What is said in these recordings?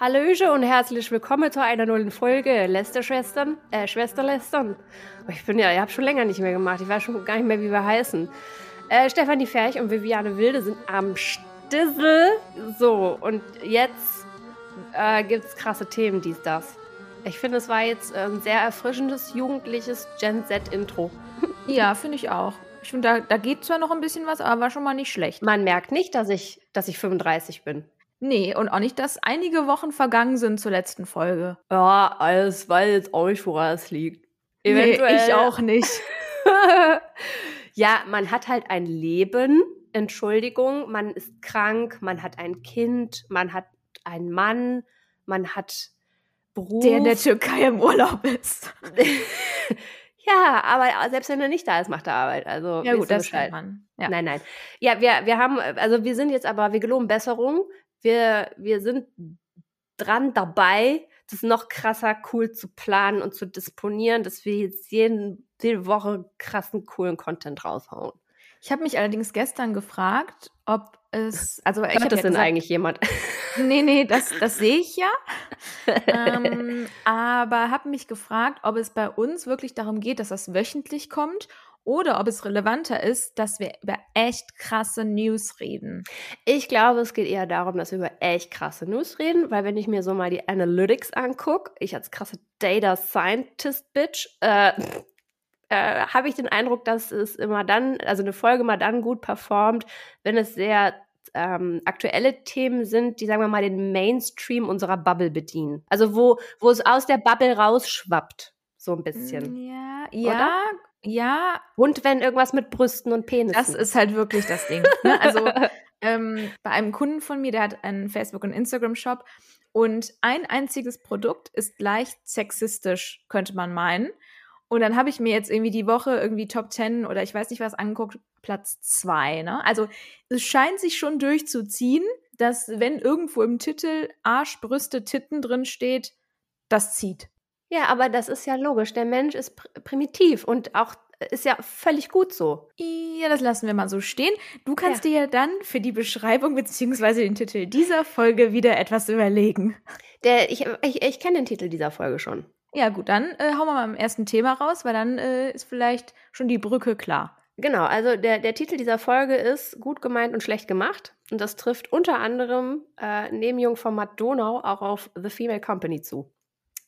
Hallöche und herzlich willkommen zu einer neuen Folge Lästerschwestern, äh, Schwesterlästern. Ich bin ja, ich habe schon länger nicht mehr gemacht. Ich weiß schon gar nicht mehr, wie wir heißen. Äh, Stefanie Ferch und Viviane Wilde sind am Stissel. So, und jetzt äh, es krasse Themen, dies, das. Ich finde, es war jetzt ein sehr erfrischendes, jugendliches Gen Z-Intro. Ja, finde ich auch. Ich finde, da, da geht zwar noch ein bisschen was, aber war schon mal nicht schlecht. Man merkt nicht, dass ich, dass ich 35 bin. Nee, und auch nicht, dass einige Wochen vergangen sind zur letzten Folge. Ja, alles weiß jetzt auch nicht, woran es liegt. Eventuell. Nee, ich auch nicht. ja, man hat halt ein Leben, Entschuldigung, man ist krank, man hat ein Kind, man hat einen Mann, man hat Beruf. Der in der Türkei im Urlaub ist. ja, aber selbst wenn er nicht da ist, macht er Arbeit. Also ja gut, das kennt man. Ja. Nein, nein. Ja, wir, wir haben, also wir sind jetzt aber, wir geloben Besserung wir, wir sind dran dabei, das noch krasser cool zu planen und zu disponieren, dass wir jetzt jeden, jede Woche krassen, coolen Content raushauen. Ich habe mich allerdings gestern gefragt, ob es, also ich habe das ja denn eigentlich jemand? Nee, nee, das, das sehe ich ja. ähm, aber habe mich gefragt, ob es bei uns wirklich darum geht, dass das wöchentlich kommt oder ob es relevanter ist, dass wir über echt krasse News reden. Ich glaube, es geht eher darum, dass wir über echt krasse News reden, weil wenn ich mir so mal die Analytics angucke, ich als krasse Data Scientist Bitch, äh, äh, habe ich den Eindruck, dass es immer dann, also eine Folge mal dann gut performt, wenn es sehr ähm, aktuelle Themen sind, die, sagen wir mal, den Mainstream unserer Bubble bedienen. Also wo, wo es aus der Bubble rausschwappt, so ein bisschen. Ja, ja, ja. Und wenn irgendwas mit Brüsten und Penis. Das ist halt wirklich das Ding. Ne? Also ähm, bei einem Kunden von mir, der hat einen Facebook- und Instagram-Shop und ein einziges Produkt ist leicht sexistisch, könnte man meinen. Und dann habe ich mir jetzt irgendwie die Woche irgendwie Top 10 oder ich weiß nicht was angeguckt, Platz 2. Ne? Also es scheint sich schon durchzuziehen, dass wenn irgendwo im Titel Arsch, Brüste, Titten drin steht, das zieht. Ja, aber das ist ja logisch. Der Mensch ist pr primitiv und auch äh, ist ja völlig gut so. Ja, das lassen wir mal so stehen. Du kannst ja. dir ja dann für die Beschreibung bzw. den Titel dieser Folge wieder etwas überlegen. Der, ich ich, ich kenne den Titel dieser Folge schon. Ja, gut, dann äh, hauen wir mal im ersten Thema raus, weil dann äh, ist vielleicht schon die Brücke klar. Genau, also der, der Titel dieser Folge ist Gut gemeint und schlecht gemacht. Und das trifft unter anderem äh, neben Jungformat Donau auch auf The Female Company zu.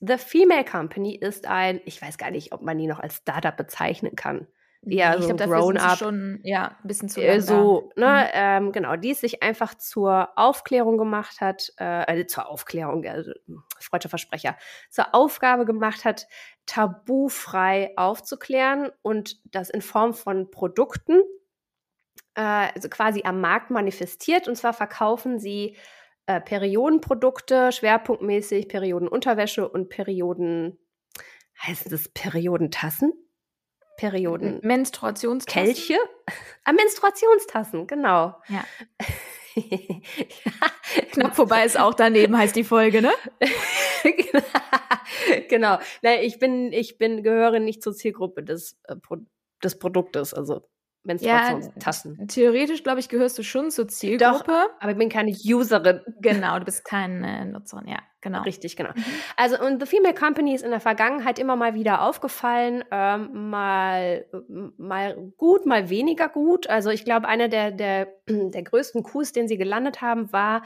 The Female Company ist ein, ich weiß gar nicht, ob man die noch als Startup bezeichnen kann. Ja, ich so glaube, grown up. schon ja ein bisschen zu äh, so, ne, mhm. ähm, genau, die es sich einfach zur Aufklärung gemacht hat, äh, äh zur Aufklärung, also freudscher Versprecher, zur Aufgabe gemacht hat, tabufrei aufzuklären und das in Form von Produkten, äh, also quasi am Markt manifestiert. Und zwar verkaufen sie äh, Periodenprodukte, schwerpunktmäßig Periodenunterwäsche und Perioden, heißen das Periodentassen? Perioden. Menstruationstassen. Kelche? Ah, Menstruationstassen, genau. Ja. Knapp vorbei ist auch daneben, heißt die Folge, ne? genau. ich bin, ich bin, gehöre nicht zur Zielgruppe des, äh, des Produktes. Also Menstruationstassen. Ja, theoretisch, glaube ich, gehörst du schon zur Zielgruppe. Doch, aber ich bin keine Userin. Genau, du bist keine Nutzerin, ja, genau. Richtig, genau. Mhm. Also, und The Female Company ist in der Vergangenheit immer mal wieder aufgefallen, ähm, mal, mal gut, mal weniger gut. Also, ich glaube, einer der, der, der größten Coups, den sie gelandet haben, war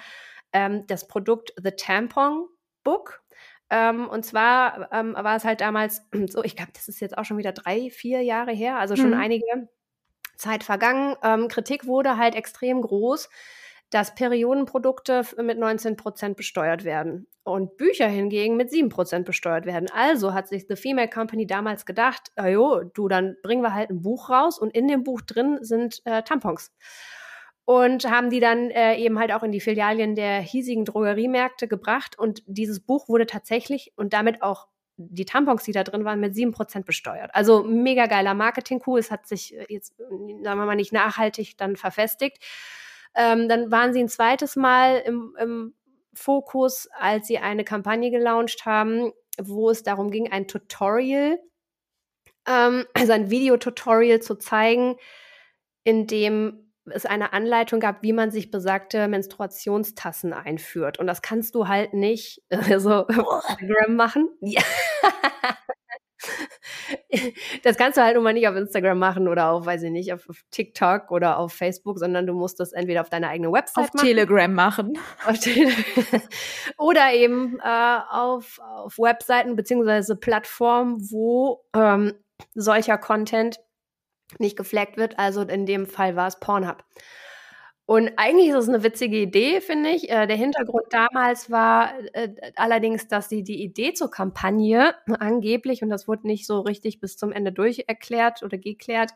ähm, das Produkt The Tampon Book. Ähm, und zwar ähm, war es halt damals so, ich glaube, das ist jetzt auch schon wieder drei, vier Jahre her, also schon mhm. einige Zeit vergangen. Ähm, Kritik wurde halt extrem groß, dass Periodenprodukte mit 19 Prozent besteuert werden und Bücher hingegen mit 7 Prozent besteuert werden. Also hat sich The Female Company damals gedacht, jo, du, dann bringen wir halt ein Buch raus und in dem Buch drin sind äh, Tampons und haben die dann äh, eben halt auch in die Filialien der hiesigen Drogeriemärkte gebracht. Und dieses Buch wurde tatsächlich und damit auch die Tampons, die da drin waren, mit sieben Prozent besteuert. Also mega geiler Marketing-Coup. Es hat sich äh, jetzt, sagen wir mal, nicht nachhaltig dann verfestigt. Ähm, dann waren sie ein zweites Mal im, im Fokus, als sie eine Kampagne gelauncht haben, wo es darum ging, ein Tutorial, ähm, also ein Videotutorial zu zeigen, in dem es eine Anleitung gab, wie man sich besagte Menstruationstassen einführt. Und das kannst du halt nicht äh, so Instagram machen. Ja. das kannst du halt nun mal nicht auf Instagram machen oder auf, weiß ich nicht, auf, auf TikTok oder auf Facebook, sondern du musst das entweder auf deiner eigenen Website auf machen. Telegram machen. Auf Tele oder eben äh, auf, auf Webseiten beziehungsweise Plattformen, wo ähm, solcher Content nicht geflaggt wird. Also in dem Fall war es Pornhub. Und eigentlich ist es eine witzige Idee, finde ich. Äh, der Hintergrund damals war äh, allerdings, dass sie die Idee zur Kampagne angeblich, und das wurde nicht so richtig bis zum Ende durcherklärt oder geklärt,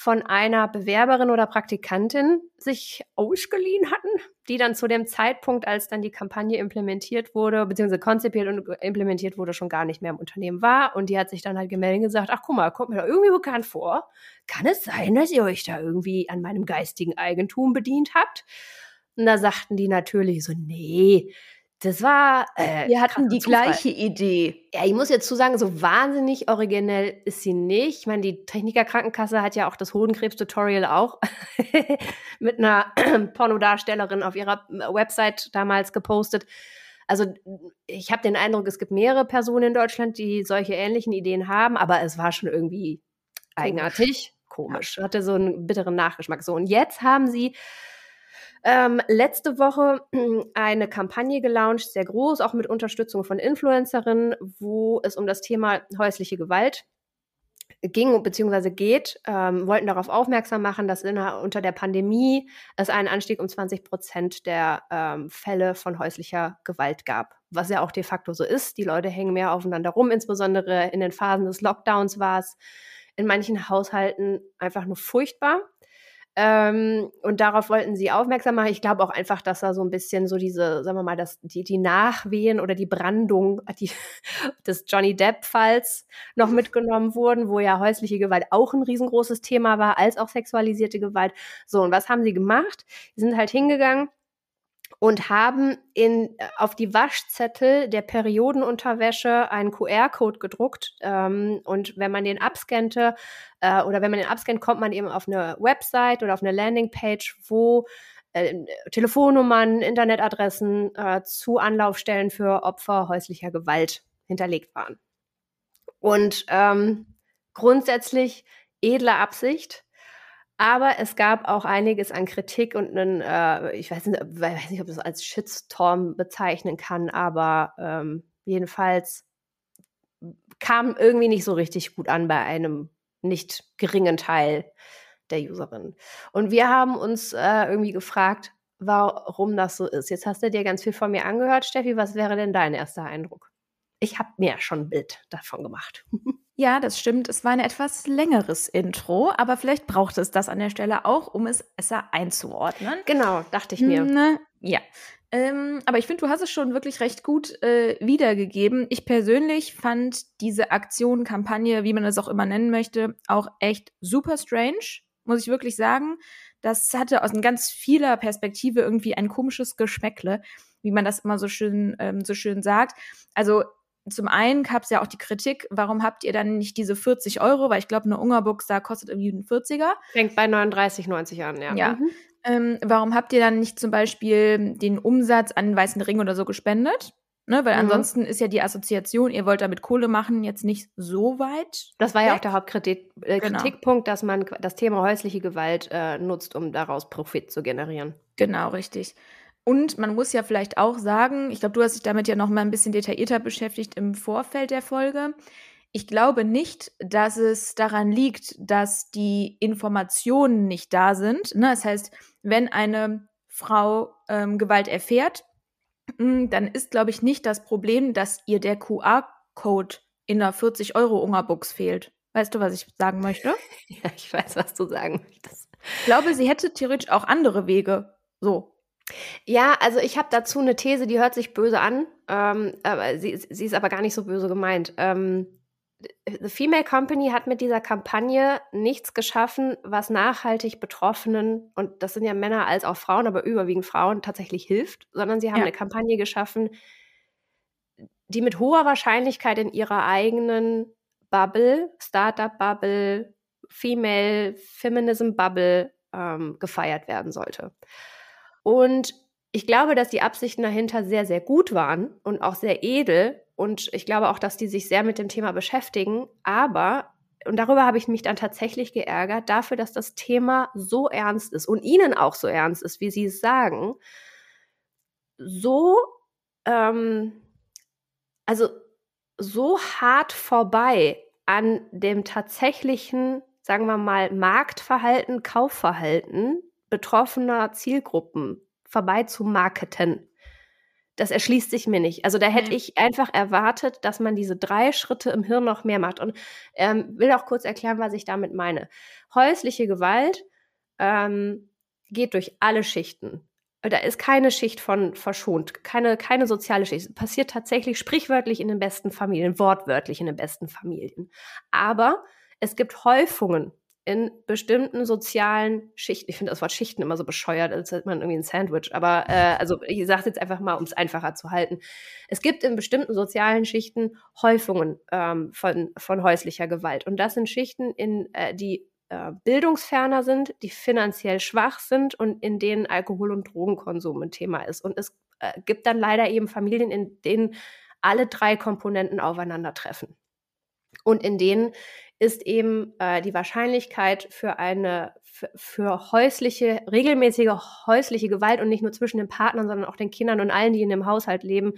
von einer Bewerberin oder Praktikantin sich ausgeliehen hatten, die dann zu dem Zeitpunkt, als dann die Kampagne implementiert wurde, beziehungsweise konzipiert und implementiert wurde, schon gar nicht mehr im Unternehmen war. Und die hat sich dann halt gemeldet und gesagt, ach guck mal, kommt mir da irgendwie bekannt vor. Kann es sein, dass ihr euch da irgendwie an meinem geistigen Eigentum bedient habt? Und da sagten die natürlich so, nee, das war. Äh, Wir hatten die Zufall. gleiche Idee. Ja, ich muss jetzt zu sagen, so wahnsinnig originell ist sie nicht. Ich meine, die Techniker Krankenkasse hat ja auch das Hodenkrebs-Tutorial auch mit einer Pornodarstellerin auf ihrer äh, Website damals gepostet. Also ich habe den Eindruck, es gibt mehrere Personen in Deutschland, die solche ähnlichen Ideen haben, aber es war schon irgendwie eigenartig, komisch. Hatte so einen bitteren Nachgeschmack. So, und jetzt haben sie ähm, letzte Woche eine Kampagne gelauncht, sehr groß, auch mit Unterstützung von Influencerinnen, wo es um das Thema häusliche Gewalt ging bzw. geht, ähm, wollten darauf aufmerksam machen, dass in, unter der Pandemie es einen Anstieg um 20 Prozent der ähm, Fälle von häuslicher Gewalt gab. Was ja auch de facto so ist. Die Leute hängen mehr aufeinander rum, insbesondere in den Phasen des Lockdowns war es in manchen Haushalten einfach nur furchtbar. Ähm, und darauf wollten sie aufmerksam machen. Ich glaube auch einfach, dass da so ein bisschen so diese, sagen wir mal, dass die, die Nachwehen oder die Brandung die, des Johnny Depp-Falls noch mitgenommen wurden, wo ja häusliche Gewalt auch ein riesengroßes Thema war, als auch sexualisierte Gewalt. So, und was haben sie gemacht? Sie sind halt hingegangen und haben in, äh, auf die Waschzettel der Periodenunterwäsche einen QR-Code gedruckt. Ähm, und wenn man den abscannte äh, oder wenn man den abscannt, kommt man eben auf eine Website oder auf eine Landingpage, wo äh, Telefonnummern, Internetadressen äh, zu Anlaufstellen für Opfer häuslicher Gewalt hinterlegt waren. Und ähm, grundsätzlich edle Absicht aber es gab auch einiges an Kritik und einen, äh, ich weiß nicht, weiß nicht, ob das als Shitstorm bezeichnen kann, aber ähm, jedenfalls kam irgendwie nicht so richtig gut an bei einem nicht geringen Teil der Userinnen. Und wir haben uns äh, irgendwie gefragt, warum das so ist. Jetzt hast du dir ganz viel von mir angehört, Steffi. Was wäre denn dein erster Eindruck? Ich habe mir schon ein Bild davon gemacht. Ja, das stimmt. Es war ein etwas längeres Intro, aber vielleicht braucht es das an der Stelle auch, um es besser einzuordnen. Genau, dachte ich mir. Ne? Ja. Ähm, aber ich finde, du hast es schon wirklich recht gut äh, wiedergegeben. Ich persönlich fand diese Aktion, Kampagne, wie man es auch immer nennen möchte, auch echt super strange, muss ich wirklich sagen. Das hatte aus ganz vieler Perspektive irgendwie ein komisches Geschmäckle, wie man das immer so schön, ähm, so schön sagt. Also zum einen gab es ja auch die Kritik, warum habt ihr dann nicht diese 40 Euro, weil ich glaube, eine Ungerbuchs da kostet irgendwie einen 40er. Fängt bei 39,90 an, ja. Ja. Mhm. Ähm, warum habt ihr dann nicht zum Beispiel den Umsatz an den Weißen Ring oder so gespendet? Ne, weil mhm. ansonsten ist ja die Assoziation, ihr wollt damit Kohle machen, jetzt nicht so weit. Das war ja auch der Hauptkritikpunkt, äh, genau. dass man das Thema häusliche Gewalt äh, nutzt, um daraus Profit zu generieren. Genau, richtig. Und man muss ja vielleicht auch sagen, ich glaube, du hast dich damit ja noch mal ein bisschen detaillierter beschäftigt im Vorfeld der Folge. Ich glaube nicht, dass es daran liegt, dass die Informationen nicht da sind. Ne? Das heißt, wenn eine Frau ähm, Gewalt erfährt, hm, dann ist, glaube ich, nicht das Problem, dass ihr der QR-Code in der 40-Euro-Ungerbuchs fehlt. Weißt du, was ich sagen möchte? Ja, ich weiß, was du sagen möchtest. Ich glaube, sie hätte theoretisch auch andere Wege. So, ja, also ich habe dazu eine These, die hört sich böse an, ähm, aber sie, sie, ist aber gar nicht so böse gemeint. Ähm, The Female Company hat mit dieser Kampagne nichts geschaffen, was nachhaltig Betroffenen, und das sind ja Männer als auch Frauen, aber überwiegend Frauen, tatsächlich hilft, sondern sie haben ja. eine Kampagne geschaffen, die mit hoher Wahrscheinlichkeit in ihrer eigenen Bubble, Startup-Bubble, Female Feminism Bubble ähm, gefeiert werden sollte. Und ich glaube, dass die Absichten dahinter sehr, sehr gut waren und auch sehr edel. Und ich glaube auch, dass die sich sehr mit dem Thema beschäftigen. Aber, und darüber habe ich mich dann tatsächlich geärgert, dafür, dass das Thema so ernst ist und ihnen auch so ernst ist, wie sie es sagen, so, ähm, also so hart vorbei an dem tatsächlichen, sagen wir mal, Marktverhalten, Kaufverhalten betroffener Zielgruppen vorbei zu marketen. Das erschließt sich mir nicht. Also da hätte ich einfach erwartet, dass man diese drei Schritte im Hirn noch mehr macht. Und ähm, will auch kurz erklären, was ich damit meine. Häusliche Gewalt ähm, geht durch alle Schichten. Da ist keine Schicht von verschont, keine, keine soziale Schicht. Es passiert tatsächlich sprichwörtlich in den besten Familien, wortwörtlich in den besten Familien. Aber es gibt Häufungen in bestimmten sozialen Schichten. Ich finde das Wort Schichten immer so bescheuert, als hätte man irgendwie ein Sandwich. Aber äh, also ich sage es jetzt einfach mal, um es einfacher zu halten. Es gibt in bestimmten sozialen Schichten Häufungen ähm, von, von häuslicher Gewalt. Und das sind Schichten, in äh, die äh, bildungsferner sind, die finanziell schwach sind und in denen Alkohol- und Drogenkonsum ein Thema ist. Und es äh, gibt dann leider eben Familien, in denen alle drei Komponenten aufeinandertreffen. Und in denen ist eben äh, die Wahrscheinlichkeit für eine für, häusliche, regelmäßige häusliche Gewalt und nicht nur zwischen den Partnern, sondern auch den Kindern und allen, die in dem Haushalt leben,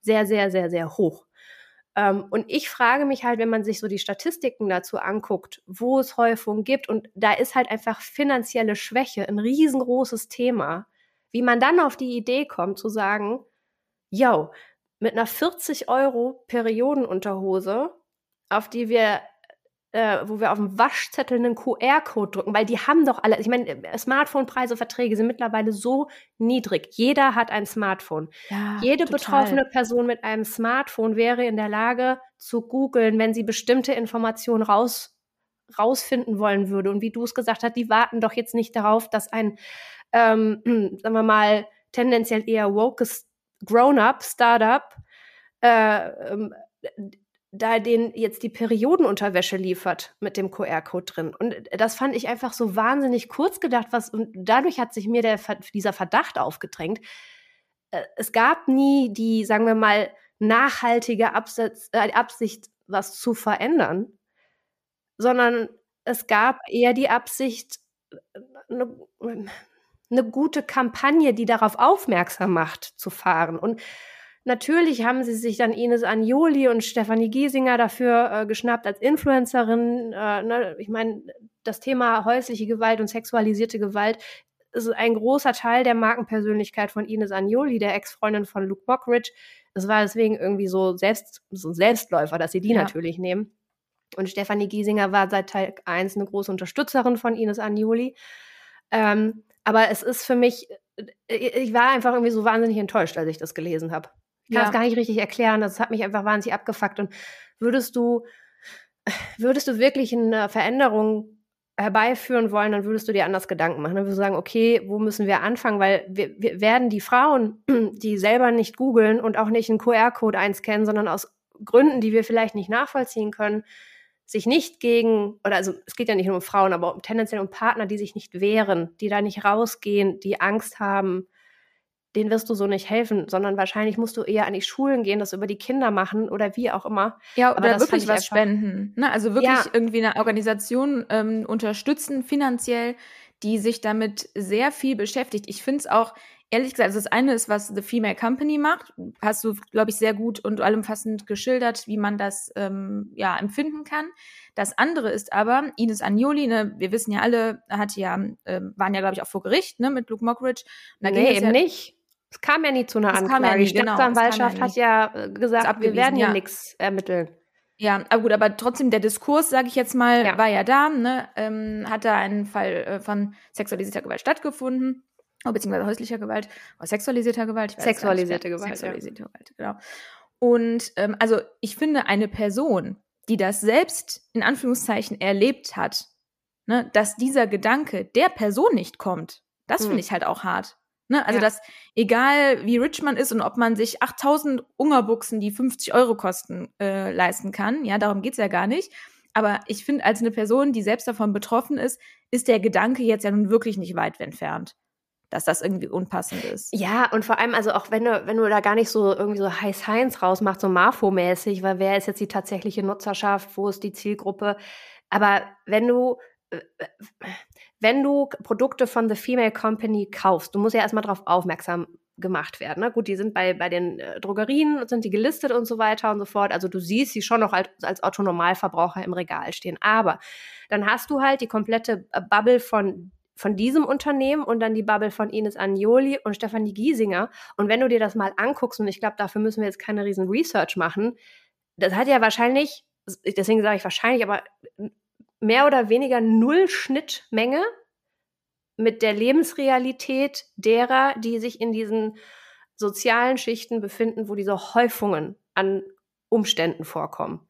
sehr, sehr, sehr, sehr hoch. Ähm, und ich frage mich halt, wenn man sich so die Statistiken dazu anguckt, wo es Häufungen gibt, und da ist halt einfach finanzielle Schwäche ein riesengroßes Thema, wie man dann auf die Idee kommt zu sagen, yo, mit einer 40 Euro Periodenunterhose, auf die wir äh, wo wir auf dem Waschzettel einen QR-Code drücken, weil die haben doch alle, ich meine, äh, Smartphone-Preise, Verträge sind mittlerweile so niedrig. Jeder hat ein Smartphone. Ja, Jede total. betroffene Person mit einem Smartphone wäre in der Lage zu googeln, wenn sie bestimmte Informationen raus, rausfinden wollen würde. Und wie du es gesagt hast, die warten doch jetzt nicht darauf, dass ein, ähm, sagen wir mal, tendenziell eher wokes Grown-up Startup äh, ähm, da den jetzt die Periodenunterwäsche liefert mit dem QR-Code drin. Und das fand ich einfach so wahnsinnig kurz gedacht, was, und dadurch hat sich mir der, dieser Verdacht aufgedrängt. Äh, es gab nie die, sagen wir mal, nachhaltige Absatz, äh, Absicht, was zu verändern, sondern es gab eher die Absicht, eine, eine gute Kampagne, die darauf aufmerksam macht, zu fahren. Und Natürlich haben sie sich dann Ines Anjoli und Stefanie Giesinger dafür äh, geschnappt als Influencerin. Äh, ne? Ich meine, das Thema häusliche Gewalt und sexualisierte Gewalt ist ein großer Teil der Markenpersönlichkeit von Ines Anjoli, der Ex-Freundin von Luke Mockridge. Es war deswegen irgendwie so, selbst, so ein Selbstläufer, dass sie die ja. natürlich nehmen. Und Stefanie Giesinger war seit Tag 1 eine große Unterstützerin von Ines Anjoli. Ähm, aber es ist für mich, äh, ich war einfach irgendwie so wahnsinnig enttäuscht, als ich das gelesen habe. Ich kann es gar nicht richtig erklären. Das hat mich einfach wahnsinnig abgefuckt. Und würdest du, würdest du wirklich eine Veränderung herbeiführen wollen, dann würdest du dir anders Gedanken machen. Dann würdest du sagen, okay, wo müssen wir anfangen? Weil wir, wir werden die Frauen, die selber nicht googeln und auch nicht einen QR-Code einscannen, sondern aus Gründen, die wir vielleicht nicht nachvollziehen können, sich nicht gegen, oder also es geht ja nicht nur um Frauen, aber tendenziell um Partner, die sich nicht wehren, die da nicht rausgehen, die Angst haben, den wirst du so nicht helfen, sondern wahrscheinlich musst du eher an die Schulen gehen, das über die Kinder machen oder wie auch immer. Ja, oder wirklich was spenden. Ne? Also wirklich ja. irgendwie eine Organisation ähm, unterstützen finanziell, die sich damit sehr viel beschäftigt. Ich finde es auch, ehrlich gesagt, also das eine ist, was The Female Company macht. Hast du, glaube ich, sehr gut und allumfassend geschildert, wie man das ähm, ja empfinden kann. Das andere ist aber, Ines Agnoli, ne, wir wissen ja alle, hat ja, äh, waren ja, glaube ich, auch vor Gericht, ne, mit Luke Mockridge. Und da nee, eben ja, nicht. Es kam ja nie zu einer das Anklage. Ja nie, die genau, Staatsanwaltschaft ja hat ja äh, gesagt, wir werden ja, nichts ermitteln. Ja, aber gut, aber trotzdem der Diskurs, sage ich jetzt mal, ja. war ja da, ne? Ähm, hat da ein Fall äh, von sexualisierter Gewalt stattgefunden, oh, beziehungsweise häuslicher Gewalt, oder sexualisierter Gewalt. Sexualisierte Gewalt. Sexualisierte ja. Gewalt, genau. Und ähm, also ich finde, eine Person, die das selbst in Anführungszeichen erlebt hat, ne, dass dieser Gedanke der Person nicht kommt, das hm. finde ich halt auch hart. Ne? Also, ja. dass egal wie rich man ist und ob man sich 8000 Ungerbuchsen, die 50 Euro kosten, äh, leisten kann, ja, darum geht's ja gar nicht. Aber ich finde, als eine Person, die selbst davon betroffen ist, ist der Gedanke jetzt ja nun wirklich nicht weit entfernt dass das irgendwie unpassend ist. Ja, und vor allem, also auch wenn du, wenn du da gar nicht so irgendwie so High Science rausmachst, so Marfo-mäßig, weil wer ist jetzt die tatsächliche Nutzerschaft, wo ist die Zielgruppe? Aber wenn du, wenn du Produkte von The Female Company kaufst, du musst ja erstmal darauf aufmerksam gemacht werden. Ne? Gut, die sind bei, bei den äh, Drogerien, sind die gelistet und so weiter und so fort. Also du siehst sie schon noch als, als Autonormalverbraucher im Regal stehen. Aber dann hast du halt die komplette äh, Bubble von von diesem Unternehmen und dann die Bubble von Ines Agnoli und Stefanie Giesinger. Und wenn du dir das mal anguckst, und ich glaube, dafür müssen wir jetzt keine riesen Research machen, das hat ja wahrscheinlich, deswegen sage ich wahrscheinlich, aber mehr oder weniger null Schnittmenge mit der Lebensrealität derer, die sich in diesen sozialen Schichten befinden, wo diese Häufungen an Umständen vorkommen.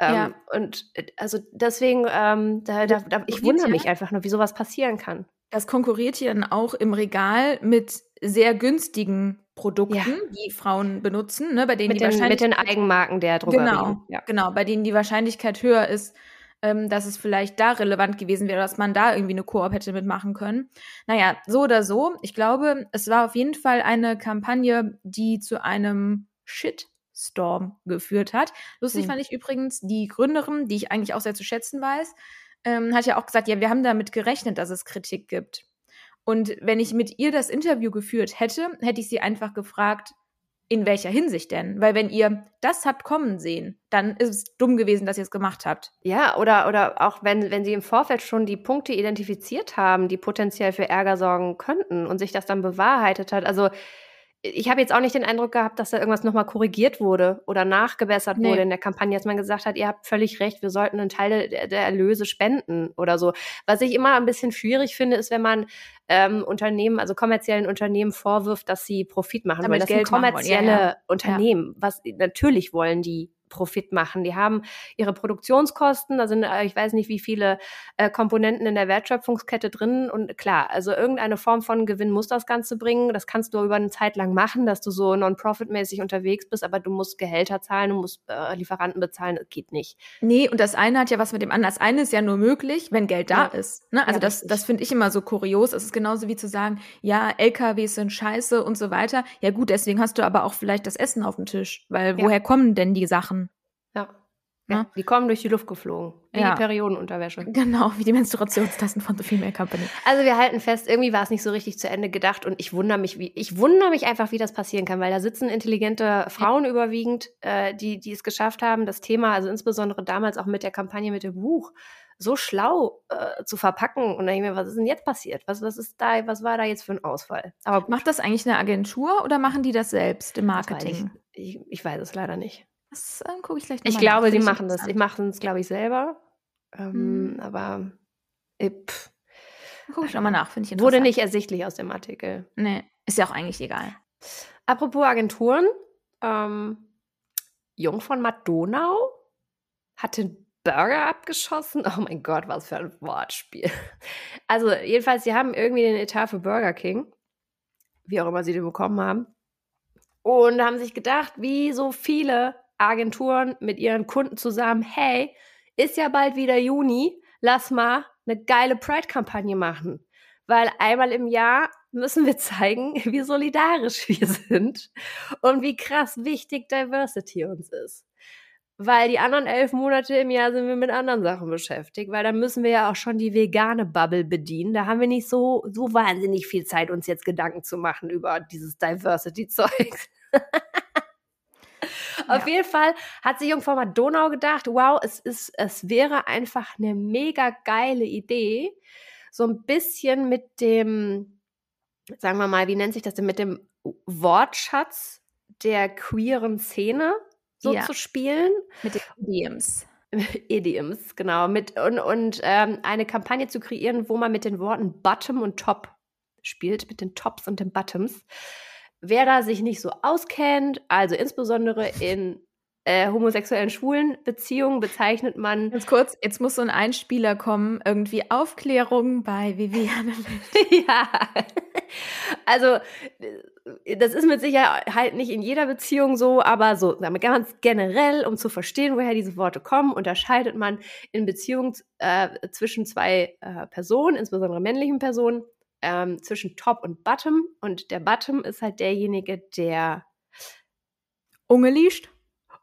Ähm, ja. Und äh, also deswegen, ähm, da, da, da, ich wundere mich einfach nur, wie sowas passieren kann. Das konkurriert hier dann auch im Regal mit sehr günstigen Produkten, ja. die Frauen benutzen, ne, bei denen mit die den, Wahrscheinlichkeit mit den Eigenmarken der Drogerie. Genau, ja. genau, bei denen die Wahrscheinlichkeit höher ist, ähm, dass es vielleicht da relevant gewesen wäre, dass man da irgendwie eine Koop hätte mitmachen können. Naja, so oder so. Ich glaube, es war auf jeden Fall eine Kampagne, die zu einem Shit Storm geführt hat. Lustig mhm. fand ich übrigens die Gründerin, die ich eigentlich auch sehr zu schätzen weiß, ähm, hat ja auch gesagt, ja, wir haben damit gerechnet, dass es Kritik gibt. Und wenn ich mit ihr das Interview geführt hätte, hätte ich sie einfach gefragt, in welcher Hinsicht denn? Weil wenn ihr das habt kommen sehen, dann ist es dumm gewesen, dass ihr es gemacht habt. Ja, oder, oder auch wenn, wenn sie im Vorfeld schon die Punkte identifiziert haben, die potenziell für Ärger sorgen könnten und sich das dann bewahrheitet hat. Also ich habe jetzt auch nicht den Eindruck gehabt, dass da irgendwas nochmal korrigiert wurde oder nachgebessert nee. wurde in der Kampagne, dass man gesagt hat, ihr habt völlig recht, wir sollten einen Teil der, der, Erlöse spenden oder so. Was ich immer ein bisschen schwierig finde, ist, wenn man ähm, Unternehmen, also kommerziellen Unternehmen vorwirft, dass sie Profit machen Damit wollen. Das Geld sind kommerzielle ja, ja. Unternehmen. Was natürlich wollen die Profit machen. Die haben ihre Produktionskosten, da sind, äh, ich weiß nicht, wie viele äh, Komponenten in der Wertschöpfungskette drin. Und klar, also irgendeine Form von Gewinn muss das Ganze bringen. Das kannst du über eine Zeit lang machen, dass du so non-profit-mäßig unterwegs bist, aber du musst Gehälter zahlen, du musst äh, Lieferanten bezahlen, das geht nicht. Nee, und das eine hat ja was mit dem anderen. Das eine ist ja nur möglich, wenn Geld da ja. ist. Ne? Also ja, das, das finde ich immer so kurios. Es ist genauso wie zu sagen, ja, LKWs sind scheiße und so weiter. Ja gut, deswegen hast du aber auch vielleicht das Essen auf dem Tisch. Weil ja. woher kommen denn die Sachen? Ja. Ja, die kommen durch die Luft geflogen. Wie ja. die Periodenunterwäsche. Genau, wie die Menstruationstassen von The Female Company. Also wir halten fest, irgendwie war es nicht so richtig zu Ende gedacht und ich wundere mich, wie, ich wundere mich einfach, wie das passieren kann, weil da sitzen intelligente Frauen ja. überwiegend, äh, die, die es geschafft haben, das Thema, also insbesondere damals auch mit der Kampagne mit dem Buch, so schlau äh, zu verpacken. Und dann denke ich mir, was ist denn jetzt passiert? Was, was ist da, was war da jetzt für ein Ausfall? Aber gut. Macht das eigentlich eine Agentur oder machen die das selbst im Marketing? Ich, ich, ich weiß es leider nicht. Das äh, gucke ich gleich Ich glaube, nach. sie machen das. Sie machen es, glaube ich, selber. Ähm, hm. Aber äh, gucke ich nochmal nach, finde ich Wurde nicht ersichtlich aus dem Artikel. Nee, ist ja auch eigentlich egal. Apropos Agenturen, ähm, Jung von Madonau hat den Burger abgeschossen. Oh mein Gott, was für ein Wortspiel. Also, jedenfalls, sie haben irgendwie den Etat für Burger King, wie auch immer sie den bekommen haben, und haben sich gedacht, wie so viele Agenturen mit ihren Kunden zusammen, hey, ist ja bald wieder Juni, lass mal eine geile Pride-Kampagne machen. Weil einmal im Jahr müssen wir zeigen, wie solidarisch wir sind und wie krass wichtig Diversity uns ist. Weil die anderen elf Monate im Jahr sind wir mit anderen Sachen beschäftigt, weil da müssen wir ja auch schon die vegane Bubble bedienen. Da haben wir nicht so, so wahnsinnig viel Zeit, uns jetzt Gedanken zu machen über dieses Diversity-Zeug. Auf jeden Fall hat sich Jungfrau Donau gedacht, wow, es ist, es wäre einfach eine mega geile Idee, so ein bisschen mit dem, sagen wir mal, wie nennt sich das denn, mit dem Wortschatz der queeren Szene so ja. zu spielen. Mit den Idioms. Idioms, genau. Mit, und und ähm, eine Kampagne zu kreieren, wo man mit den Worten Bottom und Top spielt, mit den Tops und den Bottoms. Wer da sich nicht so auskennt, also insbesondere in äh, homosexuellen schwulen Beziehungen bezeichnet man. Ganz kurz, jetzt muss so ein Einspieler kommen, irgendwie Aufklärung bei Viviane ja. Also, äh, das ist mit Sicherheit nicht in jeder Beziehung so, aber so ganz generell, um zu verstehen, woher diese Worte kommen, unterscheidet man in Beziehungen äh, zwischen zwei äh, Personen, insbesondere männlichen Personen, ähm, zwischen Top und Bottom. Und der Bottom ist halt derjenige, der ungeliest.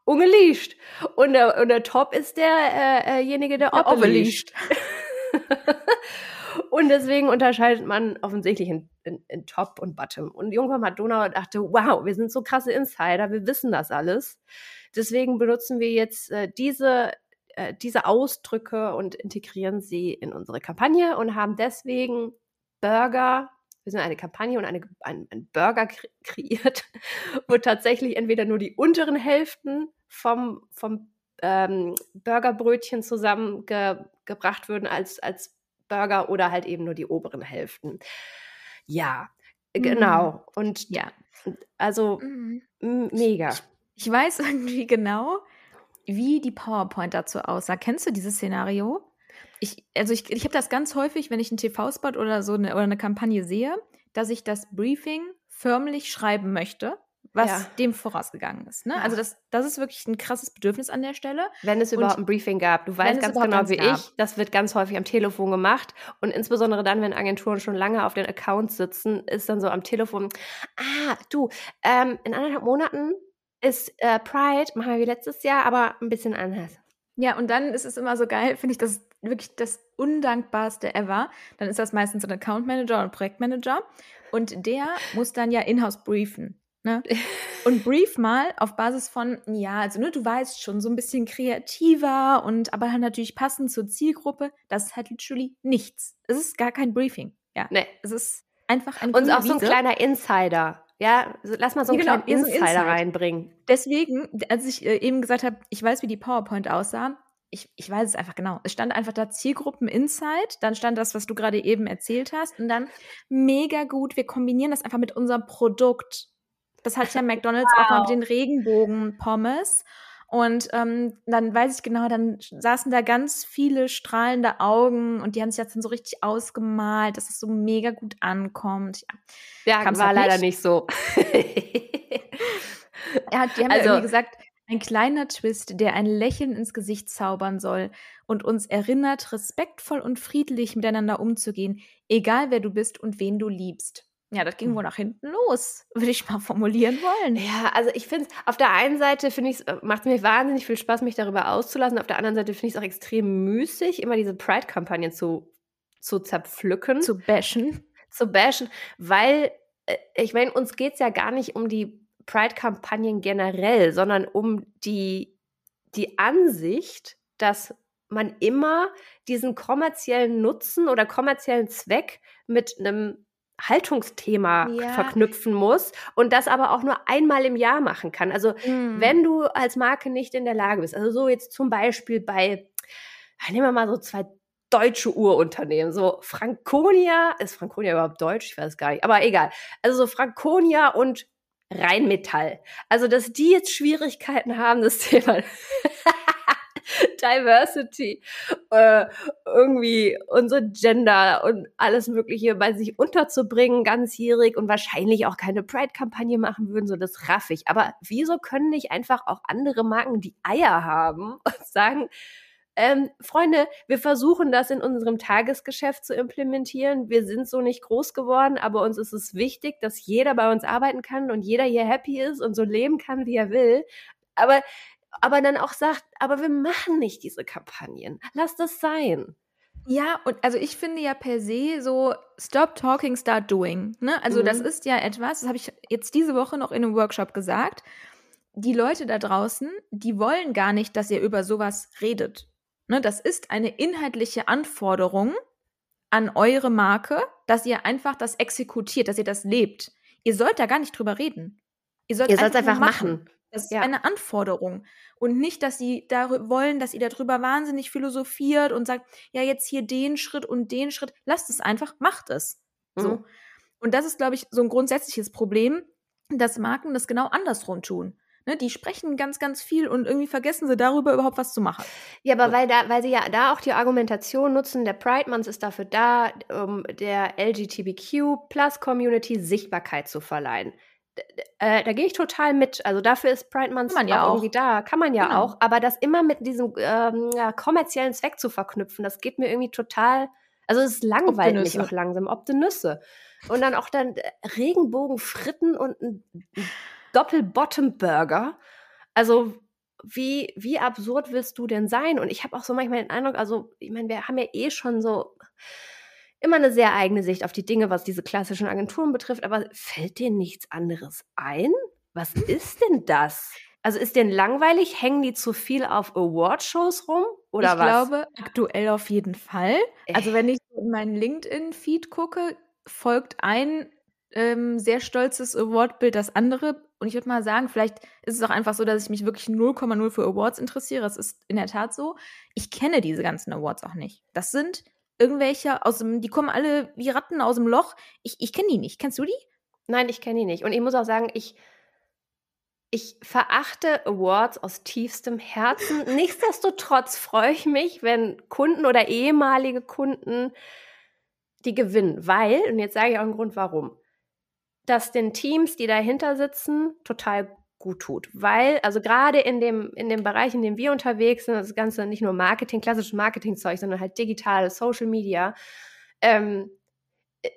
Ungeliest. Und der, und der Top ist derjenige, äh, der, der obeliest. und deswegen unterscheidet man offensichtlich in, in, in, Top und Bottom. Und Jungfrau Madonna dachte, wow, wir sind so krasse Insider, wir wissen das alles. Deswegen benutzen wir jetzt äh, diese äh, diese Ausdrücke und integrieren sie in unsere Kampagne und haben deswegen Burger, wir sind eine Kampagne und eine, ein, ein Burger kre kreiert, wo tatsächlich entweder nur die unteren Hälften vom, vom ähm, Burgerbrötchen zusammengebracht würden als, als Burger oder halt eben nur die oberen Hälften. Ja, mhm. genau. Und ja, also mhm. mega. Ich weiß irgendwie genau, wie die PowerPoint dazu aussah. Kennst du dieses Szenario? Ich, also ich, ich habe das ganz häufig, wenn ich einen TV-Spot oder so eine, oder eine Kampagne sehe, dass ich das Briefing förmlich schreiben möchte, was ja. dem vorausgegangen ist. Ne? Ja. Also das, das ist wirklich ein krasses Bedürfnis an der Stelle. Wenn es überhaupt ein Briefing gab. Du weißt ganz genau wie gab. ich, das wird ganz häufig am Telefon gemacht. Und insbesondere dann, wenn Agenturen schon lange auf den Accounts sitzen, ist dann so am Telefon, ah, du, ähm, in anderthalb Monaten ist äh, Pride, machen wir wie letztes Jahr, aber ein bisschen anders. Ja, und dann ist es immer so geil, finde ich, das wirklich das undankbarste ever. Dann ist das meistens ein Account Manager oder Projektmanager. Und der muss dann ja in-house briefen. Ne? Und brief mal auf Basis von, ja, also ne, du weißt schon, so ein bisschen kreativer und aber halt natürlich passend zur Zielgruppe. Das ist halt literally nichts. Es ist gar kein Briefing. Ja. Nee. Es ist einfach ein Und auch so ein kleiner Insider. Ja, lass mal so einen genau, kleinen Insider so reinbringen. Deswegen, als ich äh, eben gesagt habe, ich weiß, wie die PowerPoint aussah, ich, ich weiß es einfach genau. Es stand einfach da Zielgruppen Insight, dann stand das, was du gerade eben erzählt hast, und dann mega gut, wir kombinieren das einfach mit unserem Produkt. Das hat ja McDonalds wow. auch mal mit den Regenbogen-Pommes. Und ähm, dann weiß ich genau, dann saßen da ganz viele strahlende Augen und die haben sich jetzt dann so richtig ausgemalt, dass es so mega gut ankommt. Ja, ja war halt leider nicht, nicht so. er hat, die haben also, ja gesagt, ein kleiner Twist, der ein Lächeln ins Gesicht zaubern soll und uns erinnert, respektvoll und friedlich miteinander umzugehen, egal wer du bist und wen du liebst. Ja, das ging wohl hm. nach hinten los, würde ich mal formulieren wollen. Ja, also ich finde es, auf der einen Seite finde ich äh, macht es mir wahnsinnig viel Spaß, mich darüber auszulassen. Auf der anderen Seite finde ich es auch extrem müßig, immer diese Pride-Kampagnen zu, zu zerpflücken. Zu bashen. Zu bashen, weil, äh, ich meine, uns geht es ja gar nicht um die Pride-Kampagnen generell, sondern um die, die Ansicht, dass man immer diesen kommerziellen Nutzen oder kommerziellen Zweck mit einem Haltungsthema ja. verknüpfen muss und das aber auch nur einmal im Jahr machen kann. Also mhm. wenn du als Marke nicht in der Lage bist, also so jetzt zum Beispiel bei, nehmen wir mal so zwei deutsche Urunternehmen, so Franconia, ist Franconia überhaupt deutsch? Ich weiß gar nicht, aber egal. Also so Franconia und Rheinmetall. Also, dass die jetzt Schwierigkeiten haben, das Thema Diversity, äh, irgendwie unsere Gender und alles Mögliche bei sich unterzubringen, ganzjährig und wahrscheinlich auch keine Pride-Kampagne machen würden, so das raff ich. Aber wieso können nicht einfach auch andere Marken die Eier haben und sagen, ähm, Freunde, wir versuchen das in unserem Tagesgeschäft zu implementieren. Wir sind so nicht groß geworden, aber uns ist es wichtig, dass jeder bei uns arbeiten kann und jeder hier happy ist und so leben kann, wie er will. Aber, aber dann auch sagt, aber wir machen nicht diese Kampagnen. Lass das sein. Ja, und also ich finde ja per se so Stop talking, start doing. Ne? Also mhm. das ist ja etwas, das habe ich jetzt diese Woche noch in einem Workshop gesagt. Die Leute da draußen, die wollen gar nicht, dass ihr über sowas redet. Ne, das ist eine inhaltliche Anforderung an eure Marke, dass ihr einfach das exekutiert, dass ihr das lebt. Ihr sollt da gar nicht drüber reden. Ihr sollt es einfach, einfach machen. machen. Das ist ja. eine Anforderung. Und nicht, dass sie da wollen, dass ihr darüber wahnsinnig philosophiert und sagt, ja, jetzt hier den Schritt und den Schritt. Lasst es einfach, macht es. Mhm. So. Und das ist, glaube ich, so ein grundsätzliches Problem, dass Marken das genau andersrum tun. Ne, die sprechen ganz, ganz viel und irgendwie vergessen sie darüber überhaupt was zu machen. Ja, aber so. weil, da, weil sie ja da auch die Argumentation nutzen, der Pride Month ist dafür da, um der LGBTQ-Plus-Community Sichtbarkeit zu verleihen. Äh, da gehe ich total mit. Also dafür ist Pride Month man ja auch irgendwie da. Kann man ja genau. auch. Aber das immer mit diesem ähm, ja, kommerziellen Zweck zu verknüpfen, das geht mir irgendwie total. Also es langweilt mich auch langsam. Ob de Nüsse. Und dann auch dann äh, Regenbogenfritten und ein Doppel-Bottom-Burger. Also wie, wie absurd willst du denn sein? Und ich habe auch so manchmal den Eindruck, also ich meine, wir haben ja eh schon so immer eine sehr eigene Sicht auf die Dinge, was diese klassischen Agenturen betrifft, aber fällt dir nichts anderes ein? Was ist denn das? Also ist denen langweilig? Hängen die zu viel auf Awardshows rum? Oder ich was? glaube, aktuell auf jeden Fall. Also wenn ich in meinen LinkedIn-Feed gucke, folgt ein ähm, sehr stolzes Awardbild das andere. Und ich würde mal sagen, vielleicht ist es auch einfach so, dass ich mich wirklich 0,0 für Awards interessiere. Das ist in der Tat so. Ich kenne diese ganzen Awards auch nicht. Das sind irgendwelche aus dem, die kommen alle wie Ratten aus dem Loch. Ich, ich kenne die nicht. Kennst du die? Nein, ich kenne die nicht. Und ich muss auch sagen, ich, ich verachte Awards aus tiefstem Herzen. Nichtsdestotrotz freue ich mich, wenn Kunden oder ehemalige Kunden die gewinnen, weil, und jetzt sage ich auch einen Grund, warum, dass den Teams, die dahinter sitzen, total gut tut. Weil, also gerade in dem, in dem Bereich, in dem wir unterwegs sind, das Ganze nicht nur Marketing, klassisches Marketingzeug, sondern halt digital, Social Media, ähm,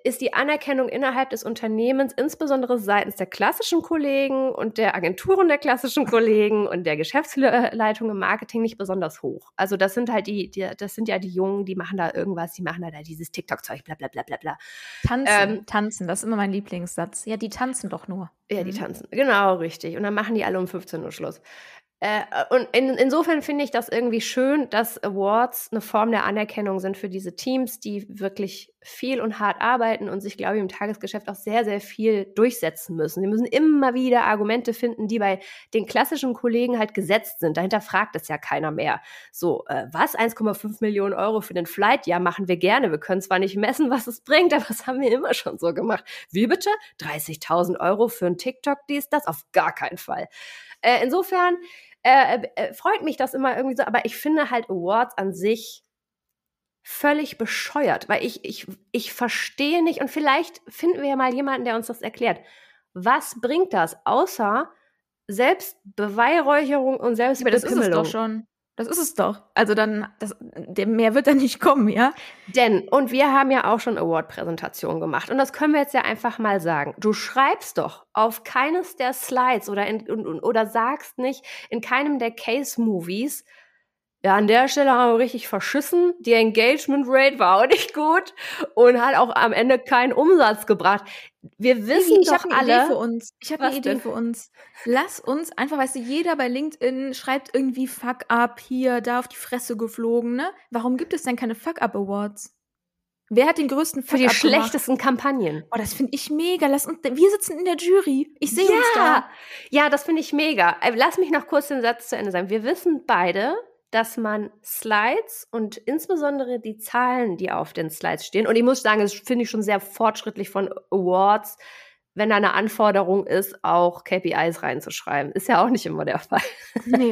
ist die Anerkennung innerhalb des Unternehmens, insbesondere seitens der klassischen Kollegen und der Agenturen der klassischen Kollegen und der Geschäftsleitung im Marketing nicht besonders hoch. Also das sind halt die, die das sind ja die Jungen, die machen da irgendwas, die machen da dieses TikTok-Zeug, bla bla bla bla bla. Tanzen, ähm, tanzen, das ist immer mein Lieblingssatz. Ja, die tanzen doch nur. Ja, die mhm. tanzen. Genau, richtig. Und dann machen die alle um 15 Uhr Schluss. Äh, und in, insofern finde ich das irgendwie schön, dass Awards eine Form der Anerkennung sind für diese Teams, die wirklich viel und hart arbeiten und sich, glaube ich, im Tagesgeschäft auch sehr, sehr viel durchsetzen müssen. Sie müssen immer wieder Argumente finden, die bei den klassischen Kollegen halt gesetzt sind. Dahinter fragt es ja keiner mehr. So, äh, was? 1,5 Millionen Euro für den Flight? Ja, machen wir gerne. Wir können zwar nicht messen, was es bringt, aber das haben wir immer schon so gemacht. Wie bitte? 30.000 Euro für ein TikTok, dies, das? Auf gar keinen Fall. Äh, insofern, äh, äh, freut mich das immer irgendwie so, aber ich finde halt Awards an sich völlig bescheuert, weil ich, ich, ich verstehe nicht und vielleicht finden wir ja mal jemanden, der uns das erklärt. Was bringt das außer Selbstbeweihräucherung und Selbstbepimmelung? Aber das ist es doch schon. Das ist es doch. Also dann, das, mehr wird da nicht kommen, ja? Denn, und wir haben ja auch schon Award-Präsentationen gemacht. Und das können wir jetzt ja einfach mal sagen. Du schreibst doch auf keines der Slides oder, in, oder sagst nicht in keinem der Case-Movies, ja, an der Stelle haben wir richtig verschissen. Die Engagement Rate war auch nicht gut und hat auch am Ende keinen Umsatz gebracht. Wir wissen ich, doch ich alle. Idee für uns. Ich habe eine Idee denn? für uns. Lass uns einfach, weißt du, jeder bei LinkedIn schreibt irgendwie Fuck up hier, da auf die Fresse geflogen, ne? Warum gibt es denn keine Fuck up Awards? Wer hat den größten Fuck Für die schlechtesten gemacht? Kampagnen. Oh, das finde ich mega. Lass uns, wir sitzen in der Jury. Ich sehe ja. uns da. Ja, das finde ich mega. Äh, lass mich noch kurz den Satz zu Ende sagen. Wir wissen beide, dass man Slides und insbesondere die Zahlen, die auf den Slides stehen, und ich muss sagen, das finde ich schon sehr fortschrittlich von Awards, wenn da eine Anforderung ist, auch KPIs reinzuschreiben. Ist ja auch nicht immer der Fall. Nee.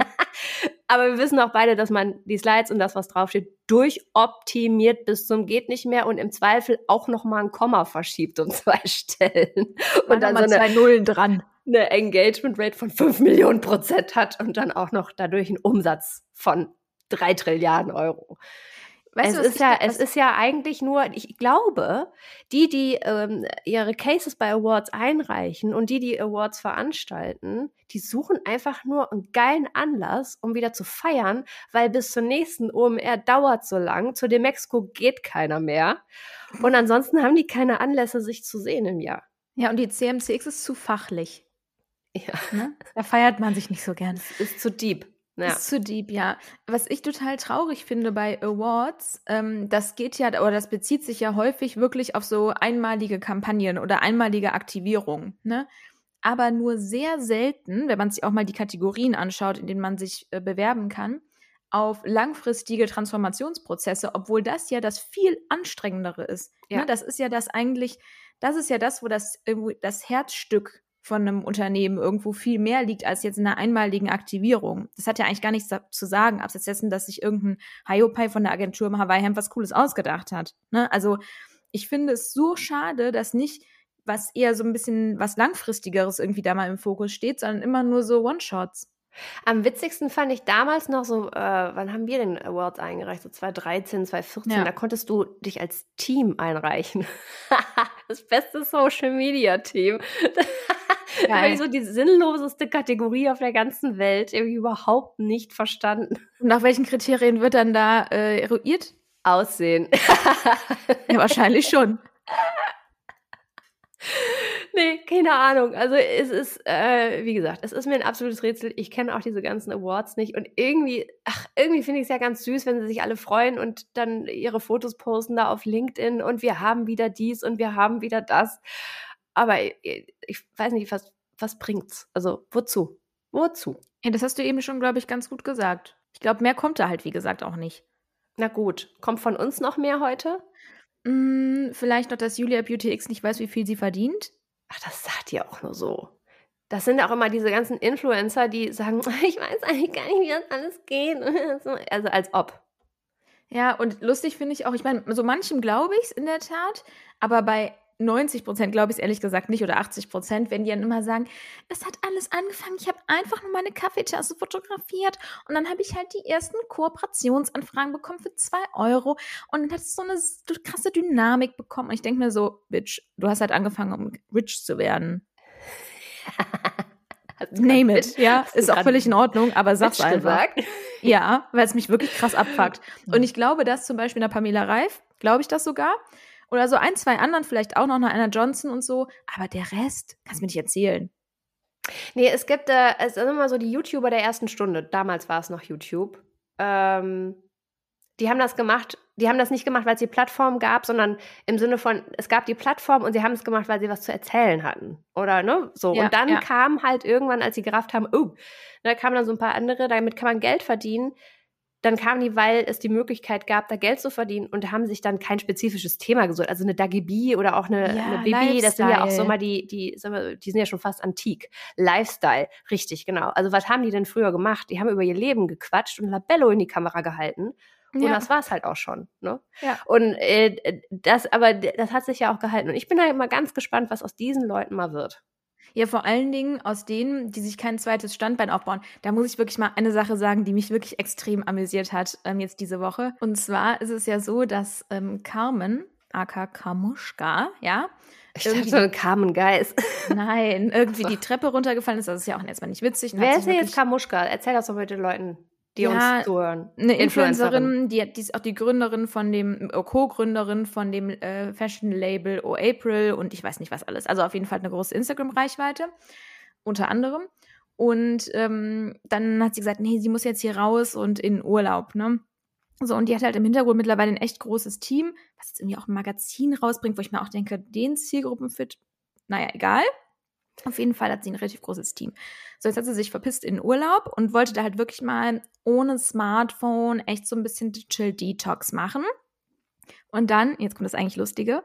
Aber wir wissen auch beide, dass man die Slides und das, was draufsteht, durchoptimiert bis zum geht nicht mehr und im Zweifel auch noch mal ein Komma verschiebt um zwei Stellen. Und dann so eine, zwei Nullen dran. Eine Engagement Rate von fünf Millionen Prozent hat und dann auch noch dadurch einen Umsatz von drei Trilliarden Euro. Weißt es du, ist ja, es ist ja eigentlich nur, ich glaube, die, die ähm, ihre Cases bei Awards einreichen und die, die Awards veranstalten, die suchen einfach nur einen geilen Anlass, um wieder zu feiern, weil bis zur nächsten OMR dauert so lang, zu dem Mexiko geht keiner mehr. Und ansonsten haben die keine Anlässe, sich zu sehen im Jahr. Ja, und die CMCX ist zu fachlich. Ja. Ne? Da feiert man sich nicht so gern. Es ist zu deep. Ja. Ist zu deep, ja. Was ich total traurig finde bei Awards, ähm, das geht ja, oder das bezieht sich ja häufig wirklich auf so einmalige Kampagnen oder einmalige Aktivierungen, ne? Aber nur sehr selten, wenn man sich auch mal die Kategorien anschaut, in denen man sich äh, bewerben kann, auf langfristige Transformationsprozesse, obwohl das ja das viel anstrengendere ist. Ja. Ne? Das ist ja das eigentlich, das ist ja das, wo das, das Herzstück von einem Unternehmen irgendwo viel mehr liegt als jetzt in einer einmaligen Aktivierung. Das hat ja eigentlich gar nichts zu sagen, abseits dessen, dass sich irgendein Hiopai von der Agentur im Hawaii Hemp was Cooles ausgedacht hat. Ne? Also ich finde es so schade, dass nicht was eher so ein bisschen was langfristigeres irgendwie da mal im Fokus steht, sondern immer nur so One-Shots. Am witzigsten fand ich damals noch so, äh, wann haben wir den Awards eingereicht? So 2013, 2014. Ja. Da konntest du dich als Team einreichen. das beste Social Media Team. Geil. so die sinnloseste Kategorie auf der ganzen Welt. Irgendwie überhaupt nicht verstanden. Und nach welchen Kriterien wird dann da äh, eruiert? Aussehen. ja, wahrscheinlich schon. nee, keine Ahnung. Also es ist, äh, wie gesagt, es ist mir ein absolutes Rätsel. Ich kenne auch diese ganzen Awards nicht. Und irgendwie, ach, irgendwie finde ich es ja ganz süß, wenn sie sich alle freuen und dann ihre Fotos posten da auf LinkedIn und wir haben wieder dies und wir haben wieder das. Aber ich, ich weiß nicht, was, was bringt's? Also, wozu? Wozu? Ja, das hast du eben schon, glaube ich, ganz gut gesagt. Ich glaube, mehr kommt da halt, wie gesagt, auch nicht. Na gut. Kommt von uns noch mehr heute? Mm, vielleicht noch, dass Julia Beauty X nicht weiß, wie viel sie verdient. Ach, das sagt ihr auch nur so. Das sind auch immer diese ganzen Influencer, die sagen, ich weiß eigentlich gar nicht, wie das alles geht. Also als ob. Ja, und lustig finde ich auch, ich meine, so manchem glaube ich es in der Tat, aber bei 90 Prozent glaube ich es ehrlich gesagt nicht oder 80 Prozent, wenn die dann immer sagen, es hat alles angefangen, ich habe einfach nur meine Kaffeetasse fotografiert und dann habe ich halt die ersten Kooperationsanfragen bekommen für zwei Euro und dann hat es so eine krasse Dynamik bekommen und ich denke mir so, Bitch, du hast halt angefangen, um rich zu werden. Name it, ja, ist auch völlig in Ordnung, aber sag's einfach. Gesagt? Ja, weil es mich wirklich krass abfuckt. Und ich glaube, dass zum Beispiel in der Pamela Reif, glaube ich das sogar, oder so ein, zwei anderen, vielleicht auch noch einer Johnson und so. Aber der Rest, kannst du mir nicht erzählen. Nee, es gibt, äh, es ist immer so die YouTuber der ersten Stunde. Damals war es noch YouTube. Ähm, die haben das gemacht, die haben das nicht gemacht, weil es die Plattform gab, sondern im Sinne von, es gab die Plattform und sie haben es gemacht, weil sie was zu erzählen hatten. Oder, ne? So. Ja, und dann ja. kam halt irgendwann, als sie gerafft haben, oh, da kamen dann so ein paar andere, damit kann man Geld verdienen dann kamen die, weil es die Möglichkeit gab, da Geld zu verdienen und haben sich dann kein spezifisches Thema gesucht. Also eine Dagibi oder auch eine, ja, eine Bibi, Lifestyle. das sind ja auch so mal die, die, die sind ja schon fast antik. Lifestyle, richtig, genau. Also was haben die denn früher gemacht? Die haben über ihr Leben gequatscht und Labello in die Kamera gehalten. Und ja. das war es halt auch schon. Ne? Ja. Und äh, das, aber das hat sich ja auch gehalten. Und ich bin da immer ganz gespannt, was aus diesen Leuten mal wird. Ja, vor allen Dingen aus denen, die sich kein zweites Standbein aufbauen. Da muss ich wirklich mal eine Sache sagen, die mich wirklich extrem amüsiert hat ähm, jetzt diese Woche. Und zwar ist es ja so, dass ähm, Carmen, aka Kamuschka, ja, ich dachte, Carmen Geist. Nein, irgendwie die Treppe runtergefallen ist. Das ist ja auch erstmal nicht witzig. Wer ist denn jetzt Kamuschka? Erzähl das doch den Leuten die ja, uns zuhören. Eine Influencerin, die, die ist auch die Gründerin von dem, äh, Co-Gründerin von dem äh, Fashion-Label O April und ich weiß nicht was alles. Also auf jeden Fall eine große Instagram-Reichweite, unter anderem. Und ähm, dann hat sie gesagt, nee, sie muss jetzt hier raus und in Urlaub, ne? So, und die hat halt im Hintergrund mittlerweile ein echt großes Team, was jetzt irgendwie auch ein Magazin rausbringt, wo ich mir auch denke, den Zielgruppenfit, naja, egal. Auf jeden Fall hat sie ein relativ großes Team. So, jetzt hat sie sich verpisst in Urlaub und wollte da halt wirklich mal ohne Smartphone echt so ein bisschen Digital Detox machen. Und dann, jetzt kommt das eigentlich Lustige,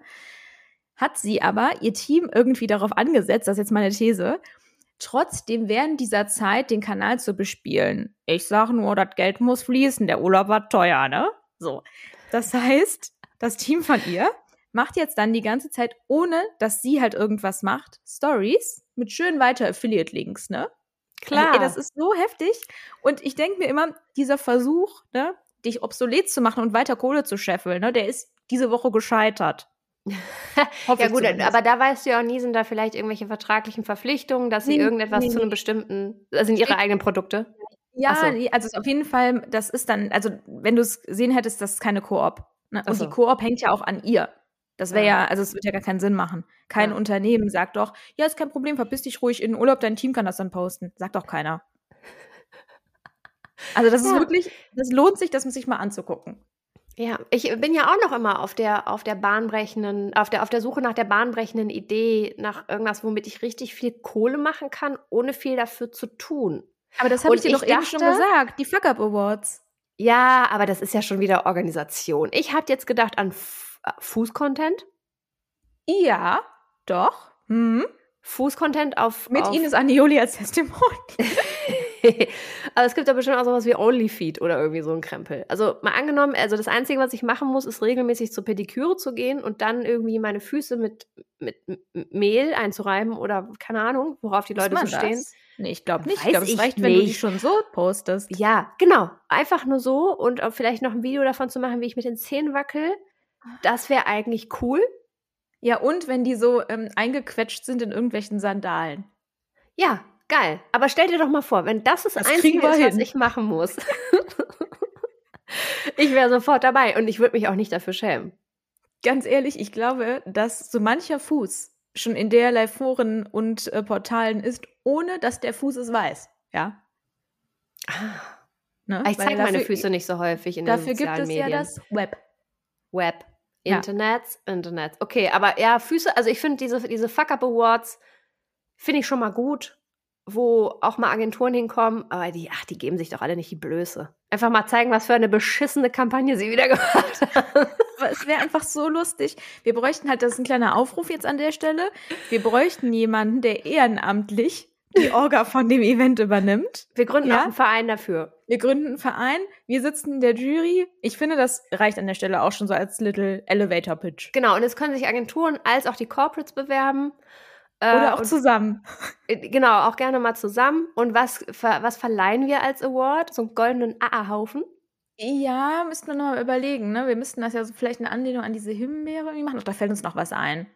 hat sie aber ihr Team irgendwie darauf angesetzt, das ist jetzt meine These, trotzdem während dieser Zeit den Kanal zu bespielen. Ich sage nur, das Geld muss fließen, der Urlaub war teuer, ne? So. Das heißt, das Team von ihr macht jetzt dann die ganze Zeit, ohne dass sie halt irgendwas macht, Stories mit schön weiter Affiliate-Links, ne? Klar. Also, ey, das ist so heftig. Und ich denke mir immer, dieser Versuch, ne, dich obsolet zu machen und weiter Kohle zu scheffeln, ne, der ist diese Woche gescheitert. ja gut, aber da weißt du ja auch nie, sind da vielleicht irgendwelche vertraglichen Verpflichtungen, dass sie nee, irgendetwas nee, zu einem bestimmten, also sind ihre eigenen Produkte? Ja, so. also auf jeden Fall, das ist dann, also wenn du es gesehen hättest, das ist keine Koop. Ne? Und so. die Koop hängt ja auch an ihr. Das wäre ja. ja, also es wird ja gar keinen Sinn machen. Kein ja. Unternehmen sagt doch, ja, ist kein Problem, verpiss dich ruhig in den Urlaub, dein Team kann das dann posten. Sagt doch keiner. Also das ja. ist wirklich, das lohnt sich, das sich mal anzugucken. Ja, ich bin ja auch noch immer auf der, auf der bahnbrechenden, auf der, auf der Suche nach der bahnbrechenden Idee, nach irgendwas, womit ich richtig viel Kohle machen kann, ohne viel dafür zu tun. Aber das habe ich dir doch eben schon gesagt, die Fuck Up Awards. Ja, aber das ist ja schon wieder Organisation. Ich hatte jetzt gedacht an Fußcontent? Ja, doch. Hm. Fußcontent auf. Mit auf Ines Anioli als Testimonial. aber es gibt ja bestimmt auch sowas wie OnlyFeed oder irgendwie so ein Krempel. Also mal angenommen, also das Einzige, was ich machen muss, ist regelmäßig zur Pediküre zu gehen und dann irgendwie meine Füße mit, mit Mehl einzureiben oder keine Ahnung, worauf die Leute so stehen. Das? Nee, ich glaube nicht. Weiß ich glaube, es reicht, nicht. wenn du die schon so postest. Ja, genau. Einfach nur so und vielleicht noch ein Video davon zu machen, wie ich mit den Zähnen wackel. Das wäre eigentlich cool. Ja, und wenn die so ähm, eingequetscht sind in irgendwelchen Sandalen. Ja, geil. Aber stell dir doch mal vor, wenn das das, das Einzige ist, hin. was ich machen muss. ich wäre sofort dabei und ich würde mich auch nicht dafür schämen. Ganz ehrlich, ich glaube, dass so mancher Fuß schon in derlei Foren und äh, Portalen ist, ohne dass der Fuß es weiß. Ja. Ah. Ne? Ich zeige meine Füße nicht so häufig in den sozialen Medien. Dafür gibt es ja das Web. Web. Ja. Internet, Internet. Okay, aber ja, Füße, also ich finde diese, diese Fuck-Up-Awards finde ich schon mal gut, wo auch mal Agenturen hinkommen, aber die, ach, die geben sich doch alle nicht die Blöße. Einfach mal zeigen, was für eine beschissene Kampagne sie wieder gemacht haben. es wäre einfach so lustig. Wir bräuchten halt, das ist ein kleiner Aufruf jetzt an der Stelle, wir bräuchten jemanden, der ehrenamtlich die Orga von dem Event übernimmt. Wir gründen ja? auch einen Verein dafür. Wir gründen einen Verein, wir sitzen in der Jury. Ich finde, das reicht an der Stelle auch schon so als Little Elevator Pitch. Genau, und es können sich Agenturen als auch die Corporates bewerben. Äh, Oder auch zusammen. Äh, genau, auch gerne mal zusammen. Und was, was verleihen wir als Award? So einen goldenen AA-Haufen? Ja, müssten wir noch mal überlegen. Ne? Wir müssten das ja so vielleicht eine Anlehnung an diese Himbeere irgendwie machen. Doch, da fällt uns noch was ein.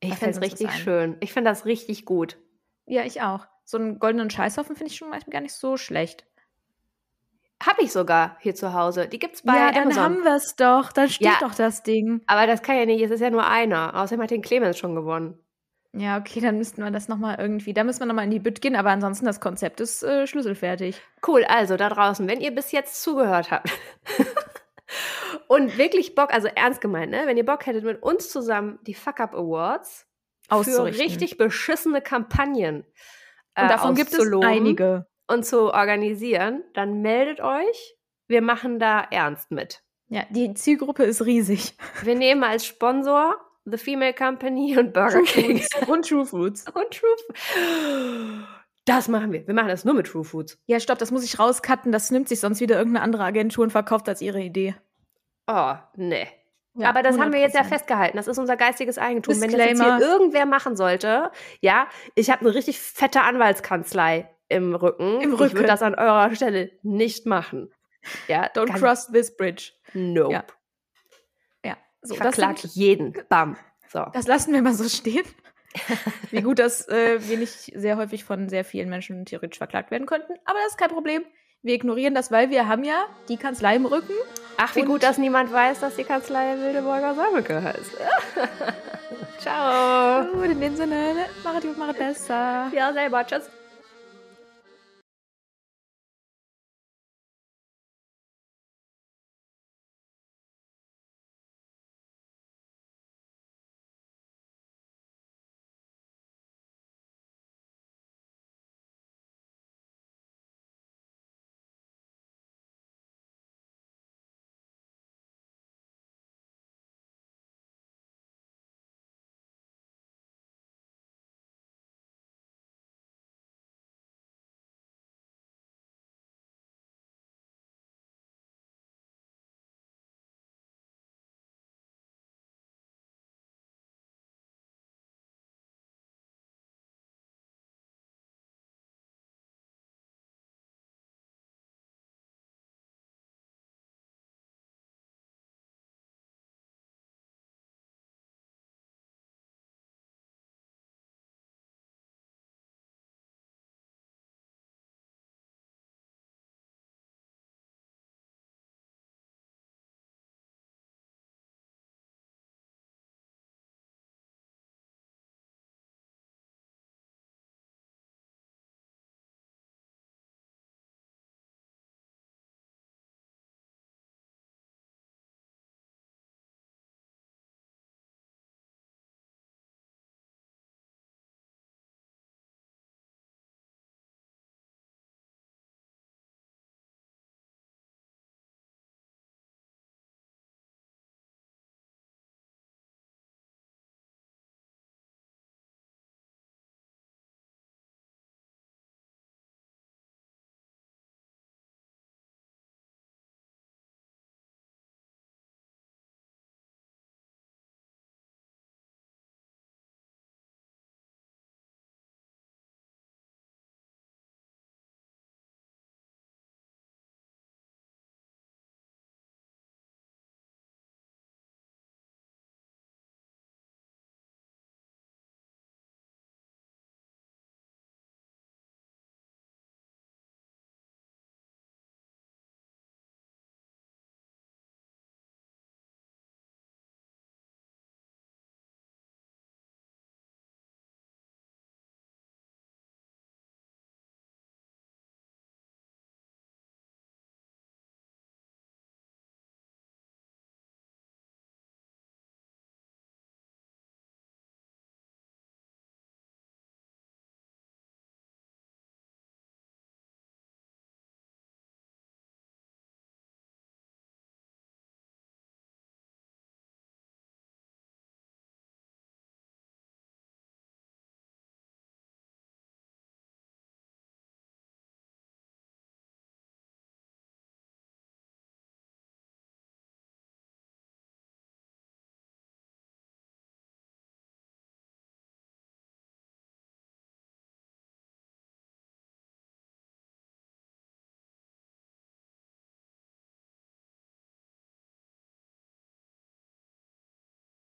Ich finde es richtig schön. Ich finde das richtig gut. Ja, ich auch. So einen goldenen Scheißhaufen finde ich schon manchmal gar nicht so schlecht. Hab ich sogar hier zu Hause. Die gibt's bei ja, dann Amazon. haben wir es doch. Dann steht ja, doch das Ding. Aber das kann ja nicht. Es ist ja nur einer. Außerdem hat den Clemens schon gewonnen. Ja, okay, dann müssten wir das nochmal irgendwie, da müssen wir nochmal in die Bütt gehen, aber ansonsten das Konzept ist äh, schlüsselfertig. Cool, also da draußen, wenn ihr bis jetzt zugehört habt und wirklich Bock, also ernst gemeint, ne, wenn ihr Bock hättet, mit uns zusammen die Fuck Up Awards für richtig beschissene Kampagnen äh, und davon gibt es einige und zu organisieren, dann meldet euch. Wir machen da ernst mit. Ja, die Zielgruppe ist riesig. Wir nehmen als Sponsor The Female Company und Burger King. und True Foods. Und True Foods. Das machen wir. Wir machen das nur mit True Foods. Ja, stopp, das muss ich rauscutten. Das nimmt sich sonst wieder irgendeine andere Agentur und verkauft als ihre Idee. Oh, nee. Ja, Aber das 100%. haben wir jetzt ja festgehalten. Das ist unser geistiges Eigentum. Disclaimer. Wenn das jetzt hier irgendwer machen sollte, ja, ich habe eine richtig fette Anwaltskanzlei im Rücken. Im Rücken. Ich würde das an eurer Stelle nicht machen. Ja, don't cross this bridge. Nope. Ja. So, ich verklag sind, jeden. Bam. So. Das lassen wir mal so stehen. Wie gut, dass äh, wir nicht sehr häufig von sehr vielen Menschen theoretisch verklagt werden könnten. Aber das ist kein Problem. Wir ignorieren das, weil wir haben ja die Kanzlei im Rücken. Ach, wie gut, dass niemand weiß, dass die Kanzlei Wildeborger Sammelke heißt. Ciao. Gut, in dem Sinne, mach es gut, mach es besser. Ja, selber. Tschüss.